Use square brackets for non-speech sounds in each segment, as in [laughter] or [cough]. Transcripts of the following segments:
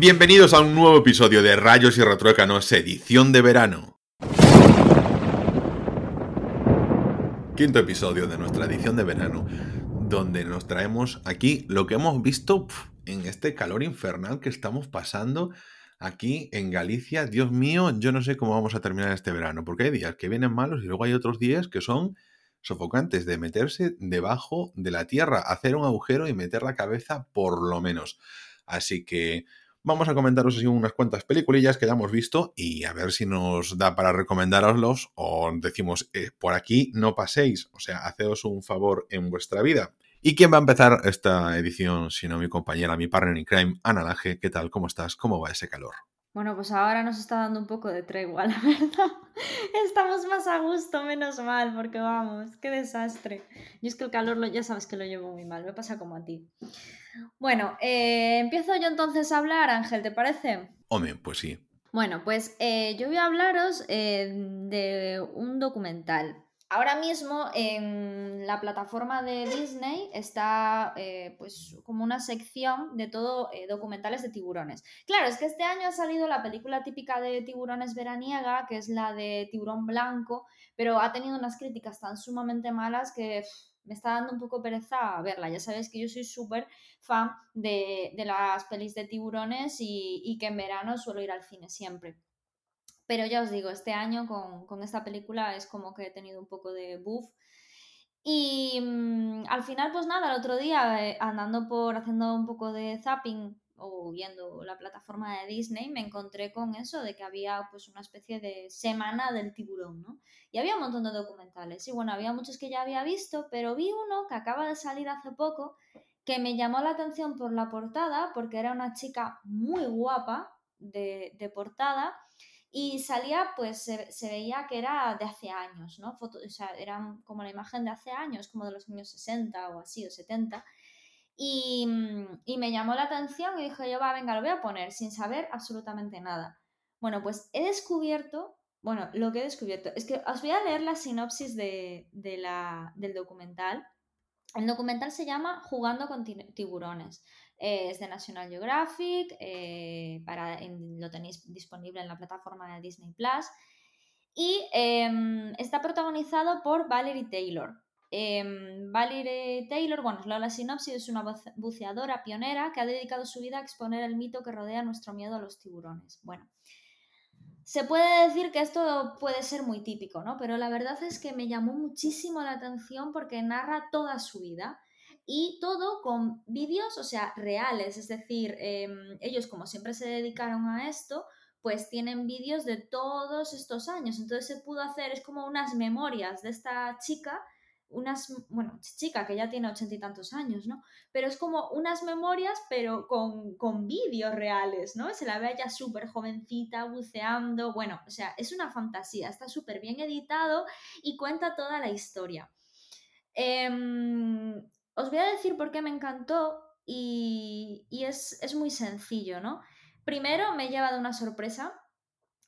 Bienvenidos a un nuevo episodio de Rayos y Retruécanos, edición de verano. Quinto episodio de nuestra edición de verano, donde nos traemos aquí lo que hemos visto en este calor infernal que estamos pasando aquí en Galicia. Dios mío, yo no sé cómo vamos a terminar este verano, porque hay días que vienen malos y luego hay otros días que son sofocantes de meterse debajo de la tierra, hacer un agujero y meter la cabeza por lo menos. Así que vamos a comentaros así unas cuantas peliculillas que ya hemos visto y a ver si nos da para recomendároslos o decimos eh, por aquí no paséis, o sea, haceos un favor en vuestra vida. ¿Y quién va a empezar esta edición sino mi compañera, mi partner in crime, Ana Laje? ¿Qué tal? ¿Cómo estás? ¿Cómo va ese calor? Bueno, pues ahora nos está dando un poco de tregua, [laughs] la verdad. Estamos más a gusto, menos mal, porque vamos, qué desastre. Y es que el calor lo, ya sabes que lo llevo muy mal, me pasa como a ti. Bueno, eh, empiezo yo entonces a hablar, Ángel, ¿te parece? Hombre, pues sí. Bueno, pues eh, yo voy a hablaros eh, de un documental Ahora mismo en la plataforma de Disney está eh, pues como una sección de todo eh, documentales de tiburones. Claro, es que este año ha salido la película típica de tiburones veraniega, que es la de Tiburón Blanco, pero ha tenido unas críticas tan sumamente malas que me está dando un poco pereza verla. Ya sabéis que yo soy súper fan de, las pelis de tiburones y que en verano suelo ir al cine siempre. Pero ya os digo, este año con, esta película es como que he tenido un poco de buff. Y mm, al final, pues nada, el otro día, eh, andando por haciendo un poco de zapping o viendo la plataforma de Disney, me encontré con eso de que había pues una especie de semana del tiburón, ¿no? Y había un montón de documentales. Y bueno, había muchos que ya había visto, pero vi uno que acaba de salir hace poco que me llamó la atención por la portada, porque era una chica muy guapa de, de portada y salía, pues se, veía que era de hace años, ¿no? Foto, o sea, era como la imagen de hace años, como de los años 60 o así, o 70. Y, y me llamó la atención y dije yo, va, venga, lo voy a poner sin saber absolutamente nada. Bueno, pues he descubierto, bueno, lo que he descubierto es que os voy a leer la sinopsis de, de la, del documental. El documental se llama Jugando con tiburones. Eh, es de National Geographic, eh, para, lo tenéis disponible en la plataforma de Disney Plus. Y em, está protagonizado por Valerie Taylor. Em, Valerie Taylor, bueno, os leo la sinopsis, es una buceadora pionera que ha dedicado su vida a exponer el mito que rodea nuestro miedo a los tiburones. Bueno, se puede decir que esto puede ser muy típico, ¿no? Pero la verdad es que me llamó muchísimo la atención porque narra toda su vida y todo con vídeos, o sea, reales, es decir, em, ellos como siempre se dedicaron a esto, pues tienen vídeos de todos estos años, entonces se pudo hacer, es como unas memorias de esta chica, unas, bueno, chica que ya tiene ochenta y tantos años, ¿no? Pero es como unas memorias, pero con, con vídeos reales, ¿no? Se la ve ya súper jovencita, buceando, bueno, o sea, es una fantasía, está súper bien editado y cuenta toda la historia. Eh, os voy a decir por qué me encantó y, es, muy sencillo, ¿no? Primero me he llevado una sorpresa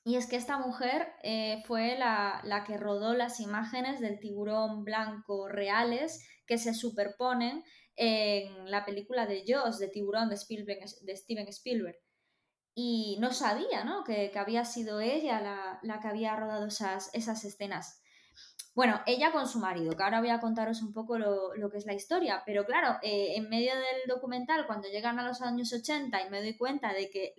y es que esta mujer eh, fue la, que rodó las imágenes del tiburón blanco reales que se superponen en la película de Jaws, de tiburón de, de Steven Spielberg. Y no sabía, ¿no? Que, había sido ella la, la, que había rodado esas, esas escenas. Bueno, ella con su marido, que ahora voy a contaros un poco lo, que es la historia, pero claro, eh, en medio del documental, cuando llegan a los años 80 y me doy cuenta de que,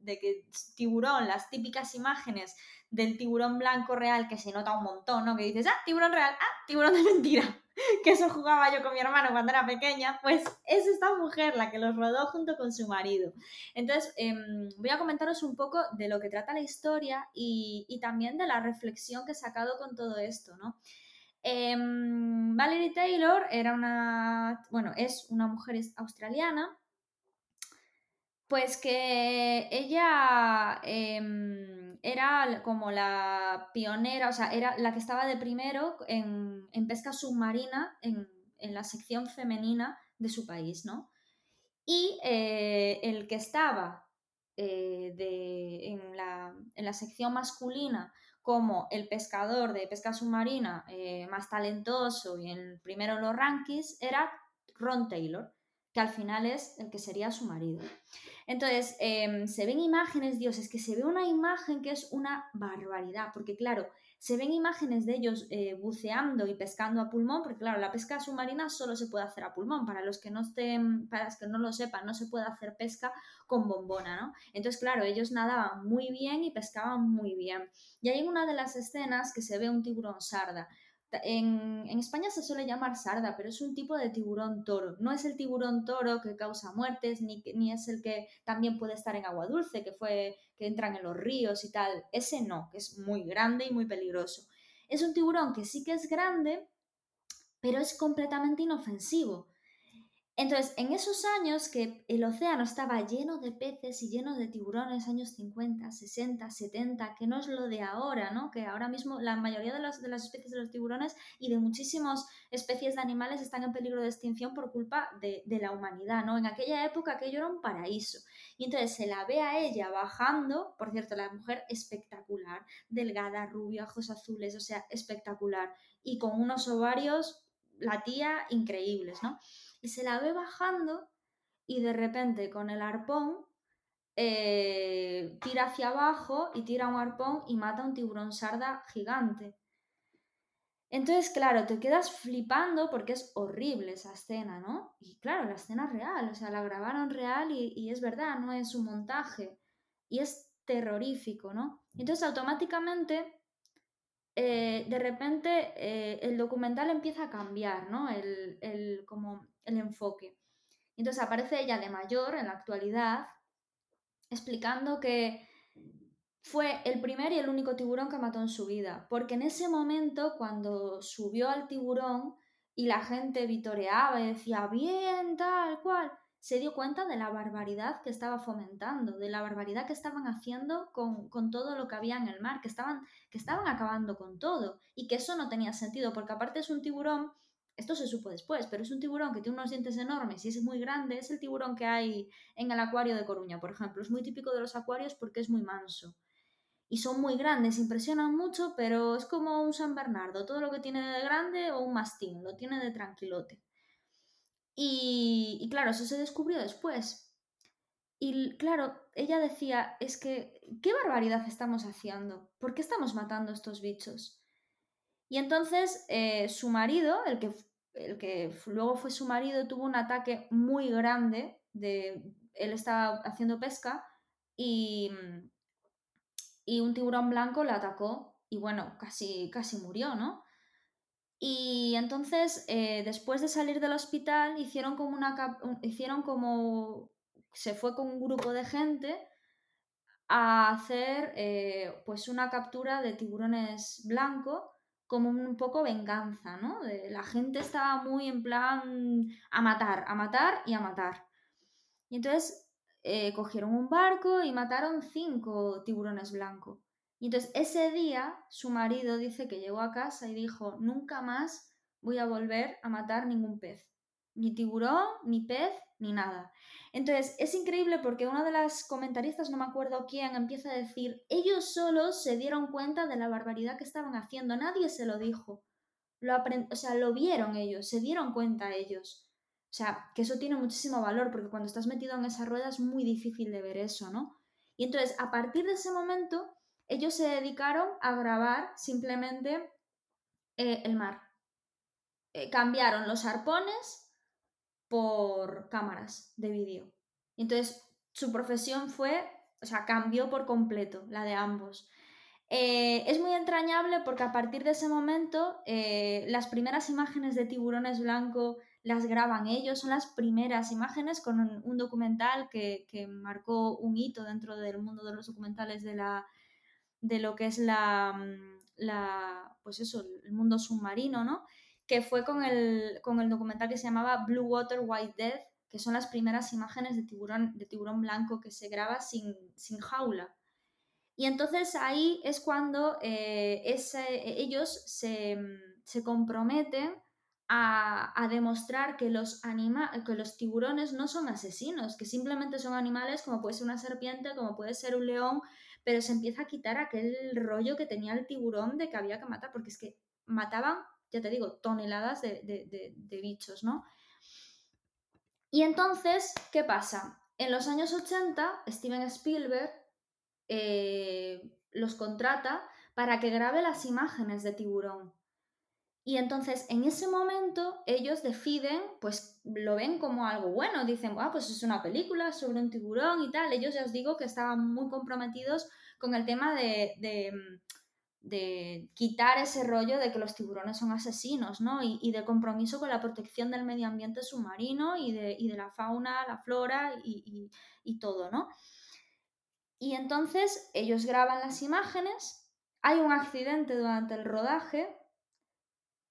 de que tiburón, las típicas imágenes del tiburón blanco real que se nota un montón, ¿no? Que dices, ah, tiburón real, ah, tiburón de mentira. [laughs] que eso jugaba yo con mi hermano cuando era pequeña, pues es esta mujer la que los rodó junto con su marido. Entonces, em, voy a comentaros un poco de lo que trata la historia y, también de la reflexión que he sacado con todo esto, ¿no? Em, Valerie Taylor era una, bueno, es una mujer australiana pues que ella em, era como la pionera, o sea, era la que estaba de primero en, pesca submarina en, la sección femenina de su país, ¿no? Y eh, el que estaba eh, en, la, sección masculina como el pescador de pesca submarina eh, más talentoso y en primero los rankings era Ron Taylor que al final es el que sería su marido. Entonces, em, se ven imágenes, Dios, es que se ve una imagen que es una barbaridad, porque claro, se ven imágenes de ellos eh, buceando y pescando a pulmón, porque claro, la pesca submarina solo se puede hacer a pulmón, para los que no estén, para los que no lo sepan, no se puede hacer pesca con bombona, ¿no? Entonces, claro, ellos nadaban muy bien y pescaban muy bien. Y hay una de las escenas que se ve un tiburón sarda. En, España se suele llamar sarda, pero es un tipo de tiburón toro. No es el tiburón toro que causa muertes, ni, ni es el que también puede estar en agua dulce, que fue que entran en los ríos y tal. Ese no, que es muy grande y muy peligroso. Es un tiburón que sí que es grande, pero es completamente inofensivo. Entonces, en esos años que el océano estaba lleno de peces y lleno de tiburones, años 50, 60, 70, que no es lo de ahora, ¿no? Que ahora mismo la mayoría de las, especies de los tiburones y de muchísimas especies de animales están en peligro de extinción por culpa de, de la humanidad, ¿no? En aquella época aquello era un paraíso. Y entonces se la ve a ella bajando, por cierto, la mujer espectacular, delgada, rubia, ojos azules, o sea, espectacular. Y con unos ovarios, la tía, increíbles, ¿no? Y se la ve bajando y de repente con el arpón eh, tira hacia abajo y tira un arpón y mata a un tiburón sarda gigante. Entonces, claro, te quedas flipando porque es horrible esa escena, ¿no? Y claro, la escena es real, o sea, la grabaron real y, es verdad, no es un montaje. Y es terrorífico, ¿no? Entonces, automáticamente, eh, de repente, eh, el documental empieza a cambiar, ¿no? El, el, como el enfoque. Entonces aparece ella de mayor en la actualidad explicando que fue el primer y el único tiburón que mató en su vida, porque en ese momento cuando subió al tiburón y la gente vitoreaba y decía bien, tal cual, se dio cuenta de la barbaridad que estaba fomentando, de la barbaridad que estaban haciendo con, con, todo lo que había en el mar, que estaban, que estaban acabando con todo y que eso no tenía sentido, porque aparte es un tiburón esto se supo después, pero es un tiburón que tiene unos dientes enormes y es muy grande. Es el tiburón que hay en el acuario de Coruña, por ejemplo. Es muy típico de los acuarios porque es muy manso. Y son muy grandes, impresionan mucho, pero es como un San Bernardo. Todo lo que tiene de grande o un mastín, lo tiene de tranquilote. Y, claro, eso se descubrió después. Y claro, ella decía, es que, ¿qué barbaridad estamos haciendo? ¿Por qué estamos matando a estos bichos? Y entonces eh, su marido, el que, el que luego fue su marido, tuvo un ataque muy grande. De, él estaba haciendo pesca y, y un tiburón blanco le atacó y bueno, casi, casi murió, ¿no? Y entonces, eh, después de salir del hospital, hicieron como una hicieron como se fue con un grupo de gente a hacer eh, pues una captura de tiburones blancos como un poco venganza, ¿no? la gente estaba muy en plan a matar, a matar y a matar. Y entonces eh, cogieron un barco y mataron cinco tiburones blancos. Y entonces ese día su marido dice que llegó a casa y dijo, nunca más voy a volver a matar ningún pez ni tiburón, ni pez, ni nada. Entonces, es increíble porque una de las comentaristas, no me acuerdo quién, empieza a decir, ellos solos se dieron cuenta de la barbaridad que estaban haciendo, nadie se lo dijo. Lo o sea, lo vieron ellos, se dieron cuenta ellos. O sea, que eso tiene muchísimo valor porque cuando estás metido en esa rueda es muy difícil de ver eso, ¿no? Y entonces, a partir de ese momento, ellos se dedicaron a grabar simplemente eh, el mar. Eh, cambiaron los arpones por cámaras de vídeo. Entonces, su profesión fue, o sea, cambió por completo, la de ambos. Eh, es muy entrañable porque a partir de ese momento eh, las primeras imágenes de tiburones blancos las graban ellos, son las primeras imágenes con un, documental que, marcó un hito dentro del mundo de los documentales de, la, de lo que es la, mm, la, pues eso, el mundo submarino, ¿no? Que fue con el, con el documental que se llamaba Blue Water White Death, que son las primeras imágenes de tiburón, de tiburón blanco que se graba sin, sin jaula. Y entonces ahí es cuando eh, ellos se, se comprometen a, a, demostrar que los, anima, que los tiburones no son asesinos, que simplemente son animales como puede ser una serpiente, como puede ser un león, pero se empieza a quitar aquel rollo que tenía el tiburón de que había que matar, porque es que mataban ya te digo, toneladas de, bichos, ¿no? Y entonces, ¿qué pasa? En los años 80, Steven Spielberg eh, los contrata para que grabe las imágenes de tiburón. Y entonces en ese momento ellos deciden, pues lo ven como algo bueno, dicen, ah, pues es una película sobre un tiburón y tal. Ellos ya os digo que estaban muy comprometidos con el tema de, de, quitar ese rollo de que los tiburones son asesinos, ¿no? Y, de compromiso con la protección del medio ambiente submarino y de, de la fauna, la flora y, y todo, ¿no? Y entonces ellos graban las imágenes, hay un accidente durante el rodaje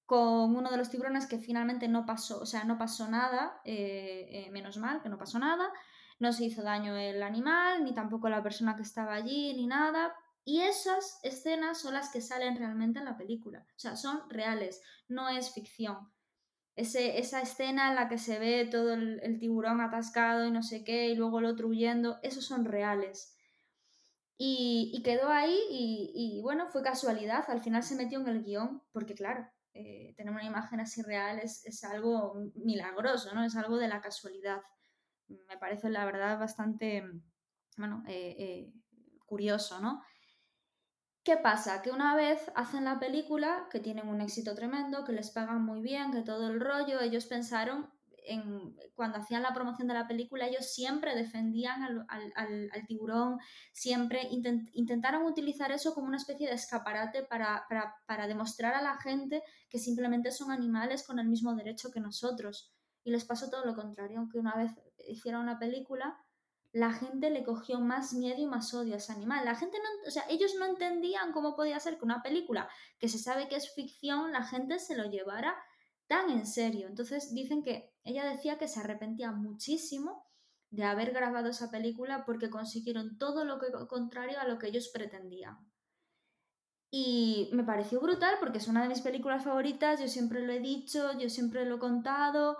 con uno de los tiburones que finalmente no pasó, o sea, no pasó nada, eh, eh, menos mal que no pasó nada, no se hizo daño el animal, ni tampoco la persona que estaba allí, ni nada. Y esas escenas son las que salen realmente en la película, o sea, son reales, no es ficción. esa escena en la que se ve todo el, tiburón atascado y no sé qué, y luego el otro huyendo, esos son reales. Y, quedó ahí y, bueno, fue casualidad, al final se metió en el guion, porque claro, eh, tener una imagen así real es, algo milagroso, ¿no? Es algo de la casualidad. Me parece, la verdad, bastante, bueno, eh, eh, curioso, ¿no? ¿Qué pasa? Que una vez hacen la película, que tienen un éxito tremendo, que les pagan muy bien, que todo el rollo, ellos pensaron, cuando hacían la promoción de la película, ellos siempre defendían al, tiburón, siempre intentaron utilizar eso como una especie de escaparate para, para, demostrar a la gente que simplemente son animales con el mismo derecho que nosotros. Y les pasó todo lo contrario, aunque una vez hicieron la película, la gente le cogió más miedo y más odio a ese animal. La gente no, o sea, ellos no entendían cómo podía ser que una película que se sabe que es ficción, la gente se lo llevara tan en serio. Entonces dicen que ella decía que se arrepentía muchísimo de haber grabado esa película porque consiguieron todo lo contrario a lo que ellos pretendían. Y me pareció brutal porque es una de mis películas favoritas, yo siempre lo he dicho, yo siempre lo he contado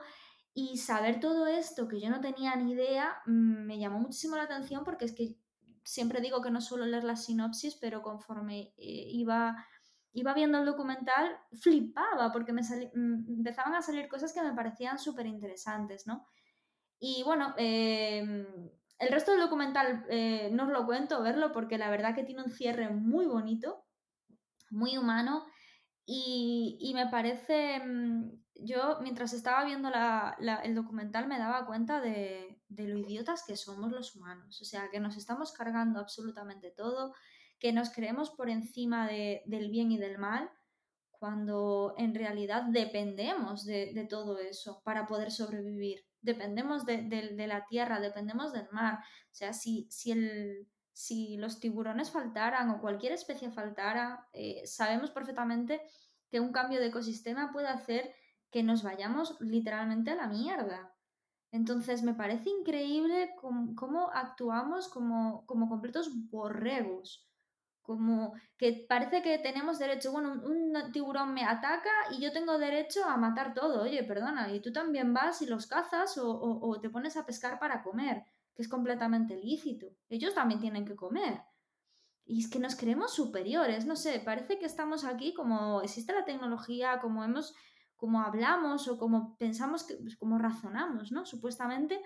y saber todo esto que yo no tenía ni idea mm, me llamó muchísimo la atención porque es que siempre digo que no suelo leer la sinopsis, pero conforme eh, iba iba viendo el documental, flipaba porque me mm, empezaban a salir cosas que me parecían súper interesantes, ¿no? Y bueno, em, el resto del documental eh, no os lo cuento, verlo, porque la verdad que tiene un cierre muy bonito, muy humano, y, me parece, mm, yo mientras estaba viendo el documental me daba cuenta de, de lo idiotas que somos los humanos, o sea, que nos estamos cargando absolutamente todo, que nos creemos por encima del bien y del mal, cuando en realidad dependemos de, todo eso para poder sobrevivir. Dependemos de, la tierra, dependemos del mar. O sea, si, si, el, si los tiburones faltaran o cualquier especie faltara, eh, sabemos perfectamente que un cambio de ecosistema puede hacer que nos vayamos literalmente a la mierda. Entonces me parece increíble cómo, actuamos como, como completos borregos como que parece que tenemos derecho, bueno, un, tiburón me ataca y yo tengo derecho a matar todo, oye, perdona, y tú también vas y los cazas o, te pones a pescar para comer, que es completamente lícito, ellos también tienen que comer. Y es que nos creemos superiores, no sé, parece que estamos aquí como existe la tecnología, como hemos, como hablamos o como pensamos, que, pues, como razonamos, ¿no? Supuestamente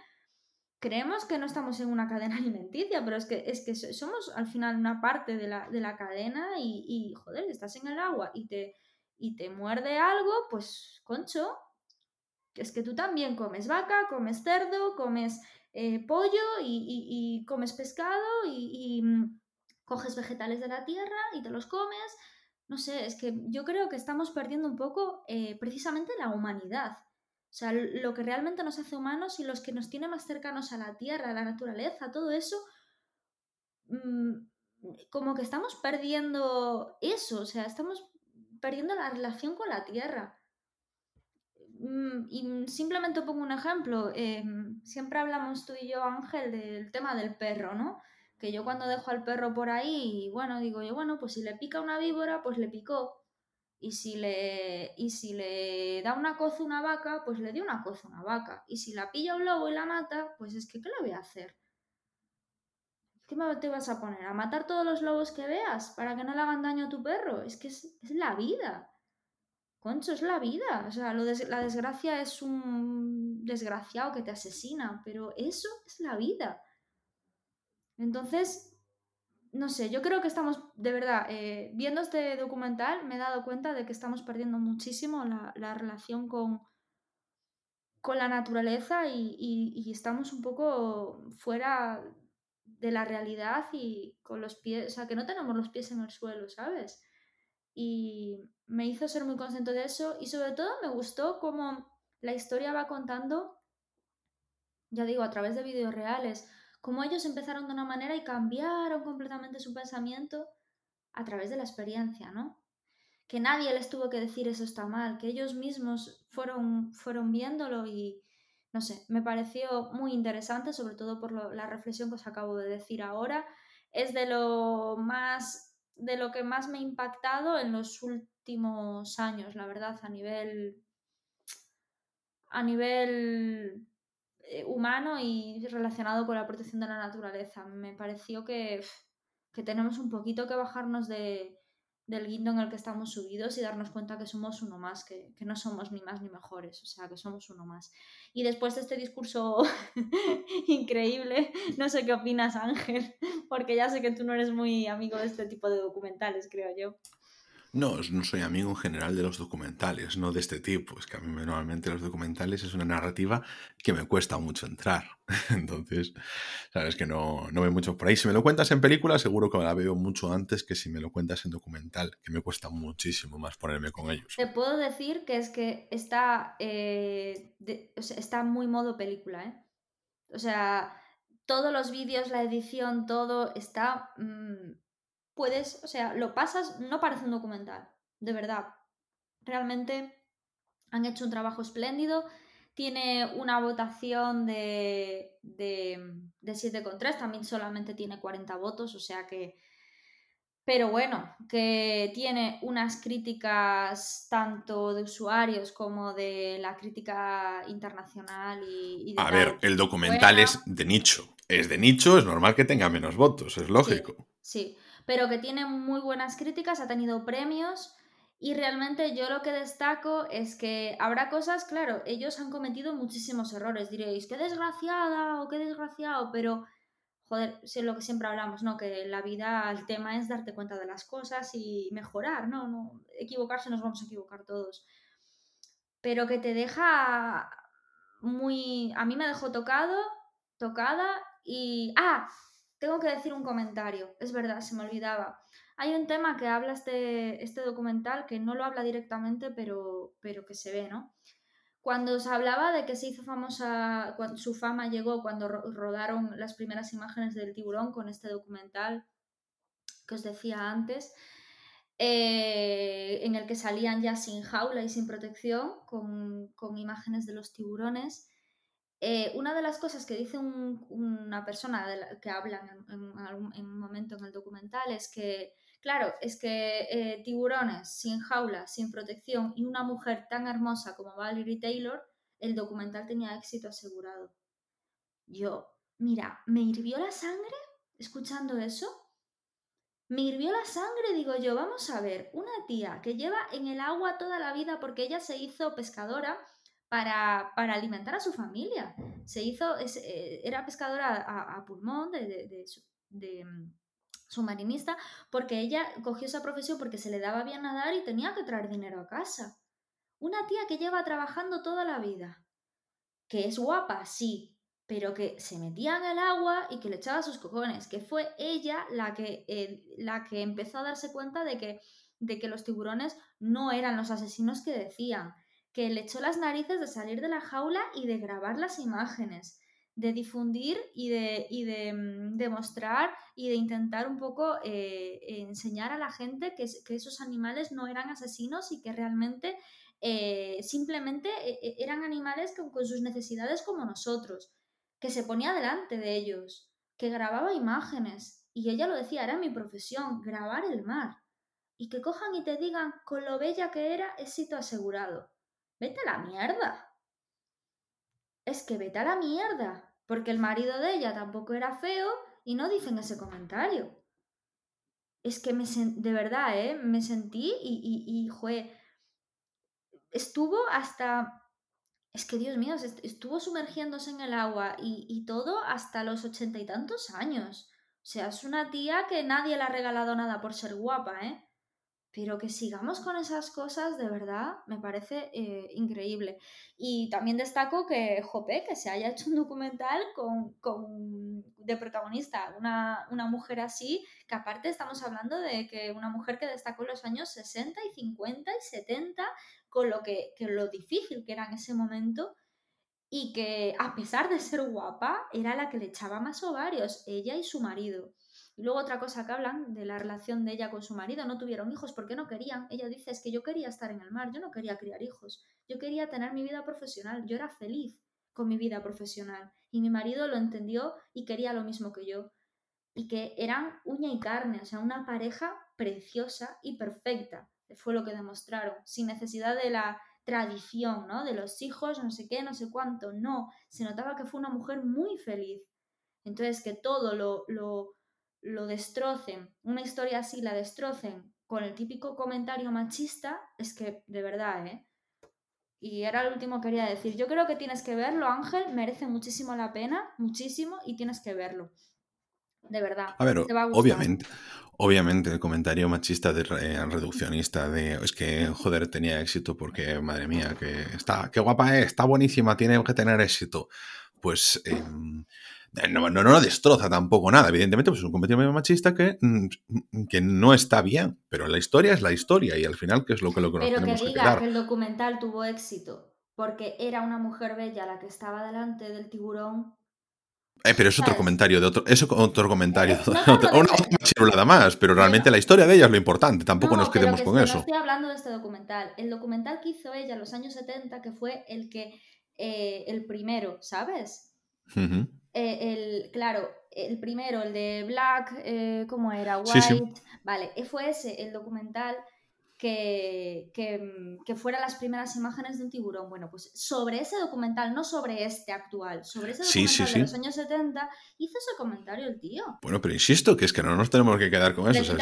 creemos que no estamos en una cadena [laughs] alimenticia, pero es que, es que somos al final una parte de la, cadena y, y, joder, estás en el agua y te, y te muerde algo, pues, concho, es que tú también comes vaca, comes cerdo, comes eh, pollo y, comes pescado y, mm, coges vegetales de la tierra y te los comes. No sé, es que yo creo que estamos perdiendo un poco eh, precisamente la humanidad. O sea, lo que realmente nos hace humanos y los que nos tiene más cercanos a la tierra, a la naturaleza, todo eso, mm, como que estamos perdiendo eso, o sea, estamos perdiendo la relación con la tierra. Mm, y simplemente pongo un ejemplo. Em, siempre hablamos tú y yo, Ángel, del tema del perro, ¿no? Que yo cuando dejo al perro por ahí, bueno, digo yo, bueno, pues si le pica una víbora, pues le picó. Y si, le, y si le da una coza a una vaca, pues le dio una coza a una vaca. Y si la pilla un lobo y la mata, pues es que ¿qué le voy a hacer? ¿Qué te vas a poner? ¿A matar todos los lobos que veas para que no le hagan daño a tu perro? Es que es, la vida. concho, es la vida. O sea, lo la desgracia es un desgraciado que te asesina, pero eso es la vida. Entonces, no sé, yo creo que estamos, de verdad, eh, viendo este documental me he dado cuenta de que estamos perdiendo muchísimo la, relación con, con la naturaleza y, estamos un poco fuera de la realidad y con los pies, o sea, que no tenemos los pies en el suelo, ¿sabes? Y me hizo ser muy consciente de eso y sobre todo me gustó cómo la historia va contando, ya digo, a través de vídeos reales, cómo ellos empezaron de una manera y cambiaron completamente su pensamiento a través de la experiencia, ¿no? Que nadie les tuvo que decir eso está mal, que ellos mismos fueron, fueron viéndolo y, no sé, me pareció muy interesante, sobre todo por la reflexión que os acabo de decir ahora. Es de lo más, de lo que más me ha impactado en los últimos años, la verdad, a nivel, a nivel humano y relacionado con la protección de la naturaleza. Me pareció que, que tenemos un poquito que bajarnos de, del guindo en el que estamos subidos y darnos cuenta que somos uno más, que, que, no somos ni más ni mejores, o sea, que somos uno más. Y después de este discurso [laughs] increíble, no sé qué opinas Ángel, [laughs] porque ya sé que tú no eres muy amigo de este tipo de documentales, creo yo. No, no soy amigo en general de los documentales, no de este tipo. Es que a mí normalmente los documentales es una narrativa que me cuesta mucho entrar. [laughs] Entonces, sabes que no, no veo mucho por ahí. Si me lo cuentas en película, seguro que la veo mucho antes que si me lo cuentas en documental, que me cuesta muchísimo más ponerme con ellos. Te puedo decir que es que está, eh, está muy modo película, ¿eh? O sea, todos los vídeos, la edición, todo está... Mm, puedes, o sea, lo pasas, no parece un documental, de verdad. Realmente han hecho un trabajo espléndido. Tiene una votación de, de, de 7,3, también solamente tiene 40 votos, o sea que... Pero bueno, que tiene unas críticas tanto de usuarios como de la crítica internacional y... A ver, el documental es de nicho. Es de nicho, es normal que tenga menos votos, es lógico. sí pero que tiene muy buenas críticas, ha tenido premios y realmente yo lo que destaco es que habrá cosas, claro, ellos han cometido muchísimos errores, diréis, qué desgraciada o qué desgraciado, pero joder, es lo que siempre hablamos, ¿no? Que la vida, el tema es darte cuenta de las cosas y mejorar, ¿no? no equivocarse nos vamos a equivocar todos. Pero que te deja muy... A mí me dejó tocado, tocada y... Ah, tengo que decir un comentario, es verdad, se me olvidaba. Hay un tema que habla este, este documental que no lo habla directamente, pero, pero que se ve, ¿no? Cuando se hablaba de que se hizo famosa, cuando su fama llegó cuando rodaron las primeras imágenes del tiburón con este documental que os decía antes, eh, en el que salían ya sin jaula y sin protección, con, con imágenes de los tiburones. Eh, una de las cosas que dice una persona que habla en, un momento en el documental es que, claro, es que eh, tiburones sin jaula, sin protección y una mujer tan hermosa como Valerie Taylor, el documental tenía éxito asegurado. Yo, mira, me hirvió la sangre escuchando eso. Me hirvió la sangre, digo yo, vamos a ver, una tía que lleva en el agua toda la vida porque ella se hizo pescadora para, alimentar a su familia. Se hizo, eh, era pescadora a, pulmón de, mm, submarinista porque ella cogió esa profesión porque se le daba bien nadar y tenía que traer dinero a casa. Una tía que lleva trabajando toda la vida, que es guapa, sí, pero que se metía en el agua y que le echaba sus cojones, que fue ella la que, eh, la que empezó a darse cuenta de que, de que los tiburones no eran los asesinos que decían, que le echó las narices de salir de la jaula y de grabar las imágenes, de difundir y de, y de mm, demostrar y de intentar un poco eh, enseñar a la gente que, esos animales no eran asesinos y que realmente eh, simplemente eh, eran animales con, con sus necesidades como nosotros, que se ponía delante de ellos, que grababa imágenes. Y ella lo decía, era mi profesión, grabar el mar. Y que cojan y te digan con lo bella que era, éxito asegurado. Vete a la mierda. Es que vete a la mierda. Porque el marido de ella tampoco era feo y no dicen ese comentario. Es que me de verdad, ¿eh? Me sentí y, y, y estuvo hasta es que Dios mío, estuvo sumergiéndose en el agua y, todo hasta los ochenta y tantos años. O sea, es una tía que nadie le ha regalado nada por ser guapa, ¿eh? Pero que sigamos con esas cosas, de verdad, me parece eh, increíble. Y también destaco que Jope, que se haya hecho un documental con, de protagonista una, una, mujer así, que aparte estamos hablando de que una mujer que destacó en los años 60 y 50 y 70, con lo que, que lo difícil que era en ese momento y que a pesar de ser guapa, era la que le echaba más ovarios, ella y su marido. Y luego otra cosa que hablan de la relación de ella con su marido, no tuvieron hijos porque no querían. Ella dice, es que yo quería estar en el mar, yo no quería criar hijos, yo quería tener mi vida profesional, yo era feliz con mi vida profesional. Y mi marido lo entendió y quería lo mismo que yo. Y que eran uña y carne, o sea, una pareja preciosa y perfecta fue lo que demostraron, sin necesidad de la tradición, ¿no? De los hijos, no sé qué, no sé cuánto, no, se notaba que fue una mujer muy feliz. Entonces, que todo lo, lo, lo destrocen, una historia así la destrocen con el típico comentario machista, es que, de verdad, ¿eh? Y era lo último que quería decir. Yo creo que tienes que verlo, Ángel, merece muchísimo la pena, muchísimo, y tienes que verlo. De verdad. A ver, obviamente, Obviamente el comentario machista de eh, reduccionista de es que joder tenía éxito porque madre mía que está qué guapa es está buenísima tiene que tener éxito pues em, eh, no, no, no, destroza tampoco nada. Evidentemente pues es un comentario machista que, mm, que no está bien pero la historia es la historia y al final qué es lo que lo que pero que diga que el documental tuvo éxito porque era una mujer bella la que estaba delante del tiburón. Eh, pero es otro comentario de otro, es otro comentario, una más, pero realmente la historia de ella es lo importante, tampoco nos quedemos con eso. No estoy hablando de este documental, el documental que hizo ella en los años 70, que fue el que, eh, el primero, ¿sabes? Eh, el, claro, el primero, el de Black, ¿cómo era? White, vale, fue ese, el documental que, que, que fueran las primeras imágenes de un tiburón. Bueno, pues sobre ese documental, no sobre este actual, sobre ese documental de los años 70, hizo ese comentario el tío. Bueno, pero insisto que es que no nos tenemos que quedar con eso.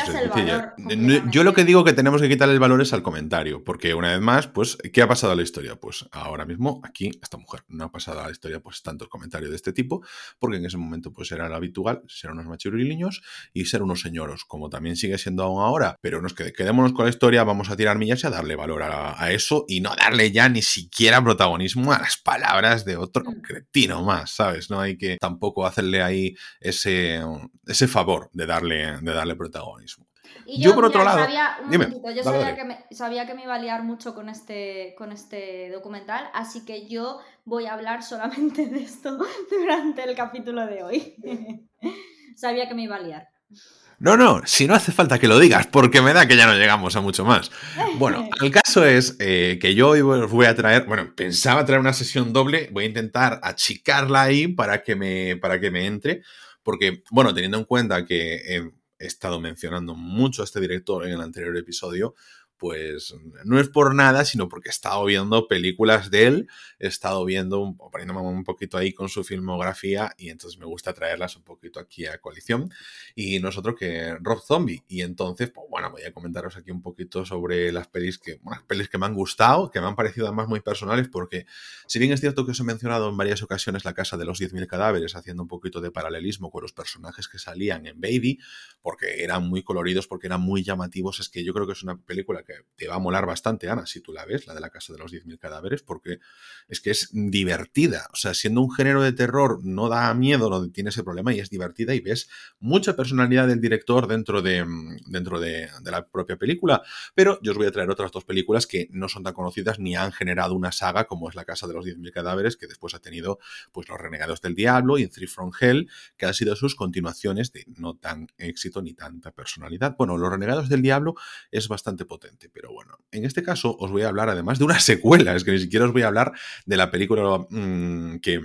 Yo lo que digo que tenemos que quitarle el valor es al comentario, porque una vez más, pues, ¿qué ha pasado a la historia? Pues ahora mismo, aquí, esta mujer no ha pasado a la historia, pues, tanto el comentario de este tipo, porque en ese momento, pues, era lo habitual ser unos machiriliños y ser unos señoros, como también sigue siendo aún ahora, pero nos quedémonos con la historia vamos a tirar millas y a darle valor a, eso y no darle ya ni siquiera protagonismo a las palabras de otro mm. cretino más, ¿sabes? No hay que tampoco hacerle ahí ese, ese favor de darle, de darle protagonismo. yo, por otro lado, sabía, yo sabía, Que me, sabía, que me, iba a liar mucho con este, con este documental, así que yo voy a hablar solamente de esto [laughs] durante el capítulo de hoy. [laughs] sabía que me iba a liar. No, no, si no hace falta que lo digas, porque me da que ya no llegamos a mucho más. Bueno, [laughs] el caso es eh, que yo hoy voy a traer, bueno, pensaba traer una sesión doble, voy a intentar achicarla ahí para que me, para que me entre, porque, bueno, teniendo en cuenta que he estado mencionando mucho a este director en el anterior episodio, pues no es por nada, sino porque he estado viendo películas de él, he estado viendo, poniéndome un poquito ahí con su filmografía y entonces me gusta traerlas un poquito aquí a coalición. Y nosotros que Rob Zombie. Y entonces, pues bueno, voy a comentaros aquí un poquito sobre las pelis que, unas pelis que me han gustado, que me han parecido además muy personales, porque si bien es cierto que os he mencionado en varias ocasiones la casa de los 10.000 cadáveres, haciendo un poquito de paralelismo con los personajes que salían en Baby, porque eran muy coloridos, porque eran muy llamativos, es que yo creo que es una película que te va a molar bastante, Ana, si tú la ves, la de la Casa de los 10.000 cadáveres, porque es que es divertida. O sea, siendo un género de terror, no da miedo, no tiene ese problema y es divertida y ves mucha personalidad del director dentro de, dentro de, la propia película. Pero yo os voy a traer otras dos películas que no son tan conocidas ni han generado una saga como es la Casa de los 10.000 cadáveres, que después ha tenido pues Los Renegados del Diablo y Three from Hell, que han sido sus continuaciones de no tan éxito ni tanta personalidad. Bueno, Los Renegados del Diablo es bastante potente pero bueno, en este caso os voy a hablar además de una [laughs] secuela, es que ni siquiera os voy a hablar de la película mm, que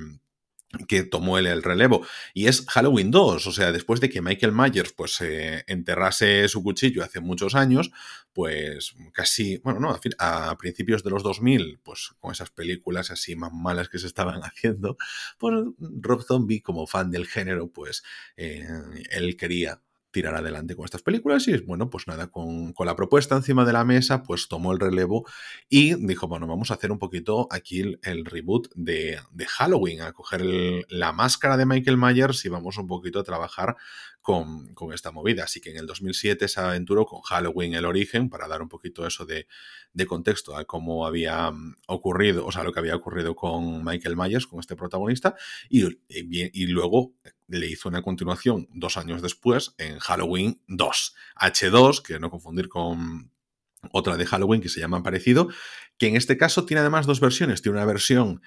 que tomó el relevo y es Halloween 2, o sea, después de que Michael Myers pues eh, enterrase su cuchillo hace muchos años, pues casi, bueno, no, a, principios de los 2000, pues con esas películas así más malas que se estaban [laughs] haciendo, pues Rob Zombie como fan del género, pues eh, él quería tirar adelante con estas películas y bueno, pues nada, con, la propuesta encima de la mesa, pues tomó el relevo y dijo, bueno, vamos a hacer un poquito aquí el, reboot de, Halloween, a coger la máscara de Michael Myers y vamos un poquito a trabajar con, esta movida. Así que en el 2007 se aventuró con Halloween el origen para dar un poquito eso de, de contexto a cómo había mm, ocurrido, o sea, lo que había ocurrido con Michael Myers, con este protagonista, y, y, luego le hizo una continuación dos años después en Halloween 2, H2, que no confundir con otra de Halloween que se llama parecido, que en este caso tiene además dos versiones. Tiene una versión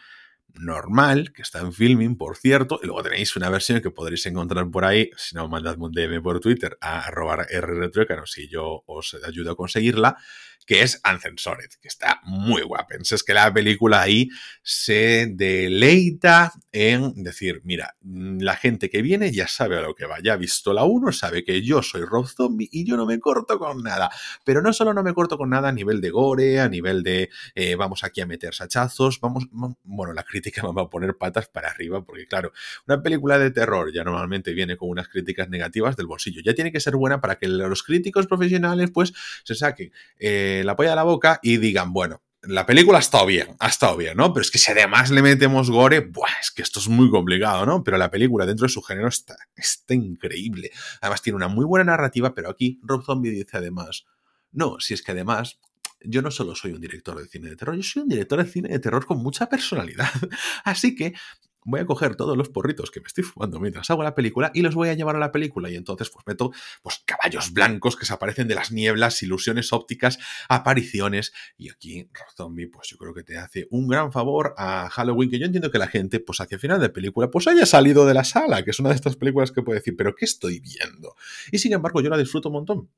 normal, que está en filming, por cierto, y luego tenéis una versión que podréis encontrar por ahí, si no, mandadme un DM por Twitter a arrobar rretruécano si yo os ayudo a conseguirla, que es Uncensored, que está muy guapa. Es que la película ahí se deleita en decir, mira, la gente que viene ya sabe a lo que va, ya ha visto la 1, sabe que yo soy Rob Zombie y yo no me corto con nada. Pero no solo no me corto con nada a nivel de gore, a nivel de eh, vamos aquí a meter sachazos, vamos, bueno, la crítica me [laughs] va a poner patas para arriba, porque claro, una película de terror ya normalmente viene con unas críticas negativas del bolsillo. Ya tiene que ser buena para que los críticos profesionales pues se saquen. Eh, la polla de la boca y digan, bueno, la película ha estado bien, ha estado bien, ¿no? Pero es que si además le metemos gore, buah, es que esto es muy complicado, ¿no? Pero la película dentro de su género está, está increíble. Además tiene una muy buena narrativa, pero aquí Rob Zombie dice además, no, si es que además yo no solo soy un director de cine de terror, yo soy un director de cine de terror con mucha personalidad. [laughs] Así que voy a coger todos los porritos que me estoy fumando mientras hago la película y los voy a llevar a la película y entonces pues meto pues caballos blancos que se aparecen de las nieblas, ilusiones ópticas, apariciones y aquí Zombie pues yo creo que te hace un gran favor a Halloween que yo entiendo que la gente pues hacia el final de película pues haya salido de la sala, que es una de estas películas que puede decir, pero ¿qué estoy viendo? Y sin embargo yo la disfruto un montón.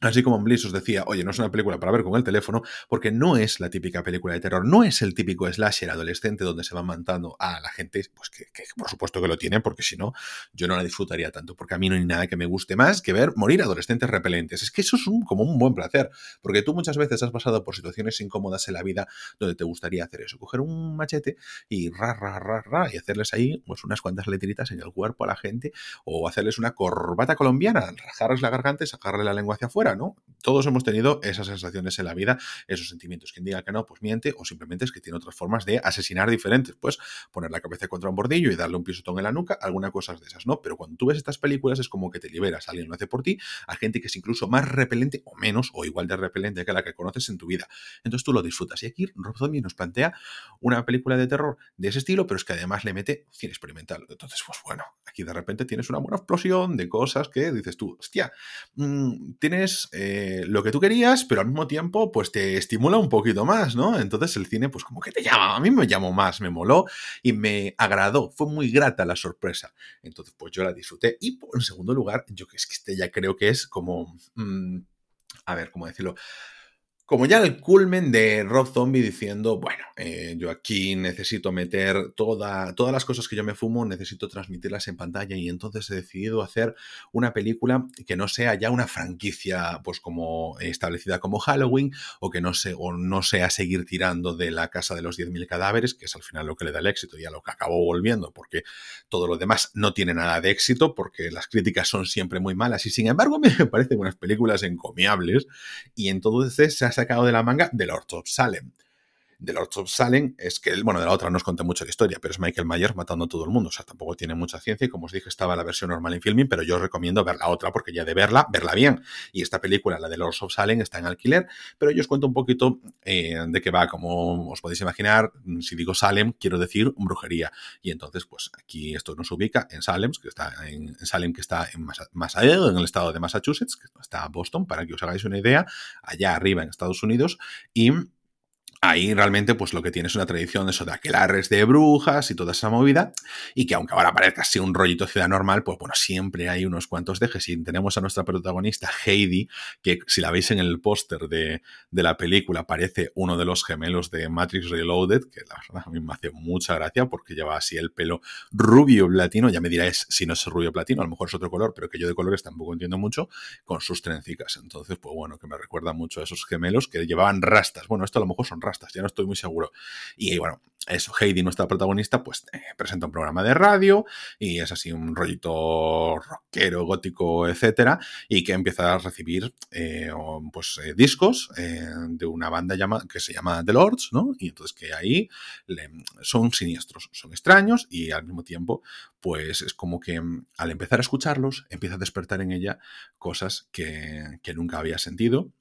Así como Bliss os decía, oye, no es una película para ver con el teléfono, porque no es la típica película de terror, no es el típico slasher adolescente donde se van matando a la gente, pues que, por supuesto que lo tiene, porque si no, yo no la disfrutaría tanto, porque a mí no hay nada que me guste más que ver morir adolescentes repelentes. Es que eso es un, como un buen placer, porque tú muchas veces has pasado por situaciones incómodas en la vida donde te gustaría hacer eso, coger un machete y ra, ra, ra, ra, y hacerles ahí pues unas cuantas letritas en el cuerpo a la gente, o hacerles una corbata colombiana, rajarles la garganta y sacarle la lengua hacia afuera ¿no? Todos hemos tenido esas sensaciones en la vida, esos sentimientos. Quien diga que no, pues miente, o simplemente es que tiene otras formas de asesinar diferentes. Pues poner la cabeza contra un bordillo y darle un pisotón en la nuca, alguna cosa de esas, ¿no? Pero cuando tú ves estas películas es como que te liberas, alguien lo hace por ti, a gente que es incluso más repelente o menos, o igual de repelente que la que conoces en tu vida. Entonces tú lo disfrutas. Y aquí Rob Zombie nos plantea una película de terror de ese estilo, pero es que además le mete cine experimental. Entonces, pues bueno, aquí de repente tienes una buena explosión de cosas que dices tú, hostia, mm, tienes eh, lo que tú querías, pero al mismo tiempo, pues te estimula un poquito más, ¿no? Entonces el cine, pues como que te llama, a mí me llamó más, me moló y me agradó, fue muy grata la sorpresa. Entonces, pues yo la disfruté. Y en segundo lugar, yo que es que este ya creo que es como, mm, a ver, ¿cómo decirlo? Como ya el culmen de Rob Zombie diciendo, bueno, eh, yo aquí necesito meter toda, todas las cosas que yo me fumo, necesito transmitirlas en pantalla y entonces he decidido hacer una película que no sea ya una franquicia pues como establecida como Halloween o que no, se, o no sea seguir tirando de la casa de los 10.000 cadáveres, que es al final lo que le da el éxito y a lo que acabó volviendo, porque todo lo demás no tiene nada de éxito, porque las críticas son siempre muy malas y sin embargo me parecen unas películas encomiables y entonces se ha sacado de la manga The Lord of Salem de Lord of Salem es que, bueno, de la otra no os conté mucho la historia, pero es Michael Myers matando a todo el mundo. O sea, tampoco tiene mucha ciencia y como os dije, estaba la versión normal en filming, pero yo os recomiendo ver la otra porque ya de verla, verla bien. Y esta película, la de Lord of Salem, está en alquiler, pero yo os cuento un poquito eh, de qué va. Como os podéis imaginar, si digo Salem, quiero decir brujería. Y entonces, pues aquí esto nos ubica en Salem, que está en, Salem, que está en, en el estado de Massachusetts, que está Boston, para que os hagáis una idea, allá arriba en Estados Unidos. Y ahí realmente pues lo que tiene es una tradición eso de aquelarres de brujas y toda esa movida y que aunque ahora parezca así un rollito ciudad normal pues bueno siempre hay unos cuantos dejes. Y tenemos a nuestra protagonista Heidi que si la veis en el póster de, la película parece uno de los gemelos de Matrix Reloaded que la verdad a mí me hace mucha gracia porque lleva así el pelo rubio platino. Ya me diráis si no es rubio platino a lo mejor es otro color pero que yo de colores tampoco entiendo mucho con sus trencicas. Entonces pues bueno que me recuerda mucho a esos gemelos que llevaban rastas. Bueno esto a lo mejor son rastas ya no estoy muy seguro. Y bueno, eso, Heidi, nuestra protagonista, pues eh, presenta un programa de radio y es así un rollito rockero, gótico, etcétera, y que empieza a recibir eh, pues eh, discos de una banda que se llama The Lords, ¿no? Y entonces que ahí son siniestros, son extraños y al mismo tiempo, pues es como que mm, al empezar a escucharlos, empieza a despertar en ella cosas que nunca había sentido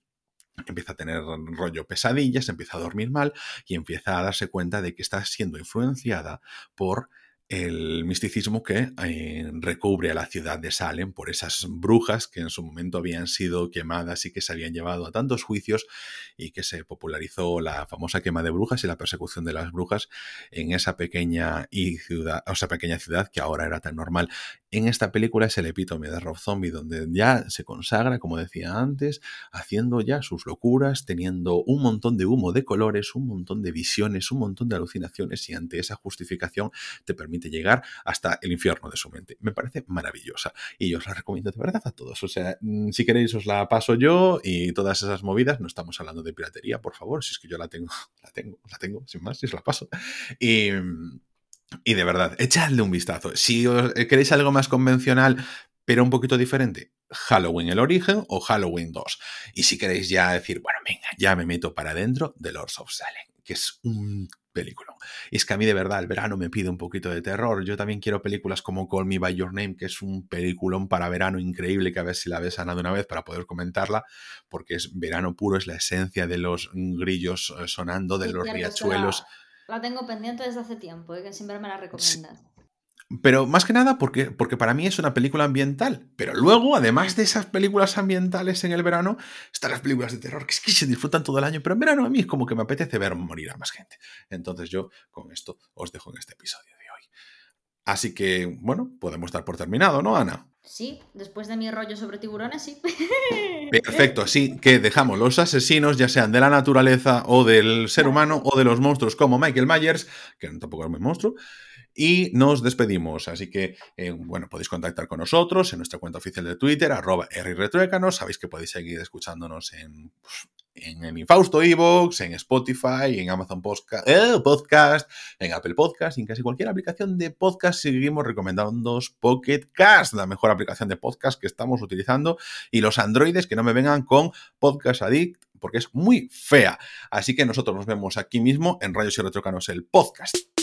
empieza a tener rollo pesadillas, empieza a dormir mal y empieza a darse cuenta de que está siendo influenciada por el misticismo que eh, recubre a la ciudad de Salem por esas brujas que en su momento habían sido quemadas y que se habían llevado a tantos juicios y que se popularizó la famosa quema de brujas y la persecución de las brujas en esa pequeña y ciudad, o esa pequeña ciudad que ahora era tan normal. En esta película es el epítome de Rob Zombie donde ya se consagra, como decía antes, haciendo ya sus locuras, teniendo un montón de humo de colores, un montón de visiones, un montón de alucinaciones y ante esa justificación te permite llegar hasta el infierno de su mente. Me parece maravillosa y yo os la recomiendo de verdad a todos. O sea, mm, si queréis os la paso yo y todas esas movidas, no estamos hablando de piratería, por favor, si es que yo la tengo, [laughs] la tengo, la tengo, sin más, si os la paso. Y... Y de verdad, echadle un vistazo. Si queréis algo más convencional, pero un poquito diferente, Halloween el origen o Halloween 2. Y si queréis ya decir, bueno, venga, ya me meto para adentro, The Lords of Salem, que es un película. Y es que a mí de verdad el verano me pide un poquito de terror. Yo también quiero películas como Call Me By Your Name, que es un peliculón para verano increíble, que a ver si la ves sanado una vez para poder comentarla, porque es verano puro, es la esencia de los grillos eh, sonando, de los riachuelos. La, tengo pendiente desde hace tiempo, ¿eh? que siempre me la recomiendas. Pero más que nada porque, porque para mí es una película ambiental. Pero luego, además de esas películas ambientales en el verano, están las películas de terror que, es que se disfrutan todo el año. Pero en verano a mí es como que me apetece ver morir a más gente. Entonces yo con esto os dejo en este episodio de hoy. Así que, bueno, podemos dar por terminado, ¿no, Ana? Sí, después de mi rollo sobre tiburones, sí. [laughs] Perfecto, así que dejamos los asesinos, ya sean de la naturaleza o del ser humano o de los monstruos como Michael Myers, que tampoco es muy monstruo, y nos despedimos. Así que, eh, bueno, podéis contactar con nosotros en nuestra cuenta oficial de Twitter, arroba Sabéis que podéis seguir escuchándonos en, pues, en el Infausto Evox, en Spotify, en Amazon eh, Podcast, en Apple Podcast en casi cualquier aplicación de podcast seguimos recomendando Pocket Cast, la mejor aplicación de podcast que estamos utilizando y los androides que no me vengan con Podcast Addict porque es muy fea. Así que nosotros nos vemos aquí mismo en Rayos y Retrocanos el podcast.